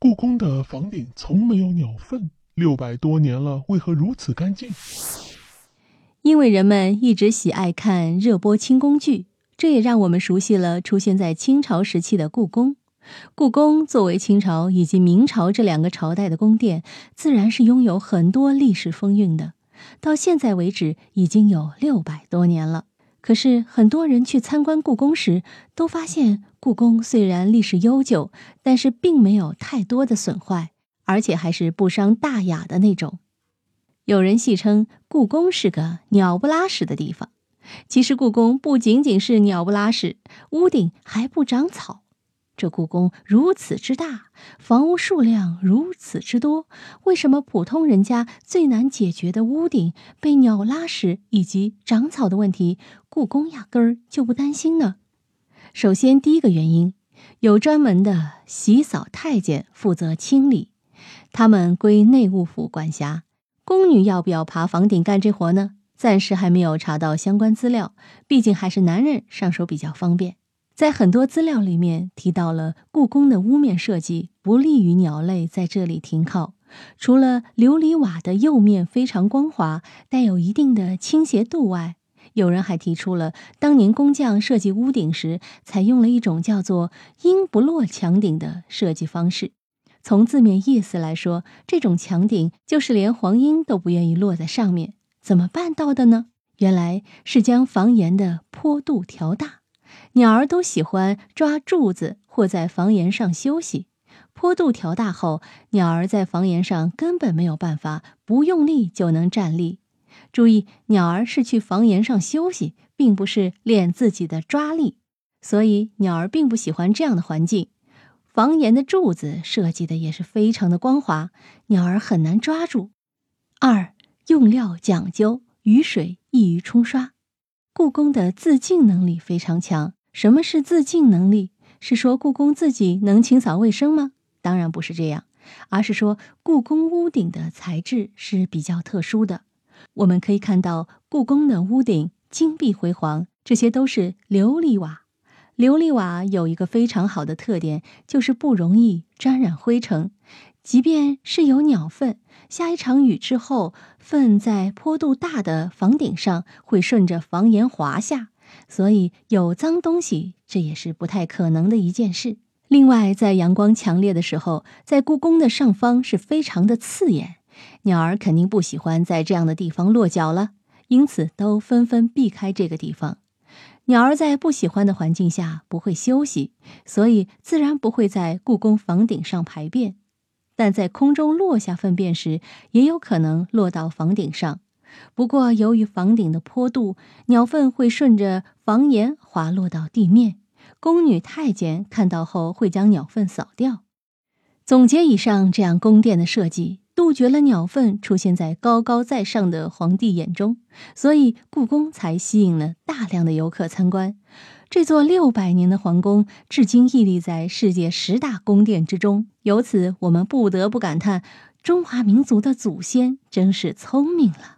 故宫的房顶从没有鸟粪，六百多年了，为何如此干净？因为人们一直喜爱看热播清宫剧，这也让我们熟悉了出现在清朝时期的故宫。故宫作为清朝以及明朝这两个朝代的宫殿，自然是拥有很多历史风韵的。到现在为止，已经有六百多年了。可是很多人去参观故宫时，都发现故宫虽然历史悠久，但是并没有太多的损坏，而且还是不伤大雅的那种。有人戏称故宫是个鸟不拉屎的地方，其实故宫不仅仅是鸟不拉屎，屋顶还不长草。这故宫如此之大，房屋数量如此之多，为什么普通人家最难解决的屋顶被鸟拉屎以及长草的问题，故宫压根儿就不担心呢？首先，第一个原因，有专门的洗扫太监负责清理，他们归内务府管辖。宫女要不要爬房顶干这活呢？暂时还没有查到相关资料，毕竟还是男人上手比较方便。在很多资料里面提到了故宫的屋面设计不利于鸟类在这里停靠。除了琉璃瓦的釉面非常光滑，带有一定的倾斜度外，有人还提出了当年工匠设计屋顶时采用了一种叫做“鹰不落墙顶”的设计方式。从字面意思来说，这种墙顶就是连黄莺都不愿意落在上面。怎么办到的呢？原来是将房檐的坡度调大。鸟儿都喜欢抓柱子或在房檐上休息，坡度调大后，鸟儿在房檐上根本没有办法不用力就能站立。注意，鸟儿是去房檐上休息，并不是练自己的抓力，所以鸟儿并不喜欢这样的环境。房檐的柱子设计的也是非常的光滑，鸟儿很难抓住。二，用料讲究，雨水易于冲刷。故宫的自净能力非常强。什么是自净能力？是说故宫自己能清扫卫生吗？当然不是这样，而是说故宫屋顶的材质是比较特殊的。我们可以看到故宫的屋顶金碧辉煌，这些都是琉璃瓦。琉璃瓦有一个非常好的特点，就是不容易沾染灰尘。即便是有鸟粪，下一场雨之后，粪在坡度大的房顶上会顺着房檐滑下，所以有脏东西，这也是不太可能的一件事。另外，在阳光强烈的时候，在故宫的上方是非常的刺眼，鸟儿肯定不喜欢在这样的地方落脚了，因此都纷纷避开这个地方。鸟儿在不喜欢的环境下不会休息，所以自然不会在故宫房顶上排便。但在空中落下粪便时，也有可能落到房顶上。不过，由于房顶的坡度，鸟粪会顺着房檐滑落到地面。宫女太监看到后会将鸟粪扫掉。总结以上这样宫殿的设计，杜绝了鸟粪出现在高高在上的皇帝眼中，所以故宫才吸引了大量的游客参观。这座六百年的皇宫，至今屹立在世界十大宫殿之中。由此，我们不得不感叹，中华民族的祖先真是聪明了。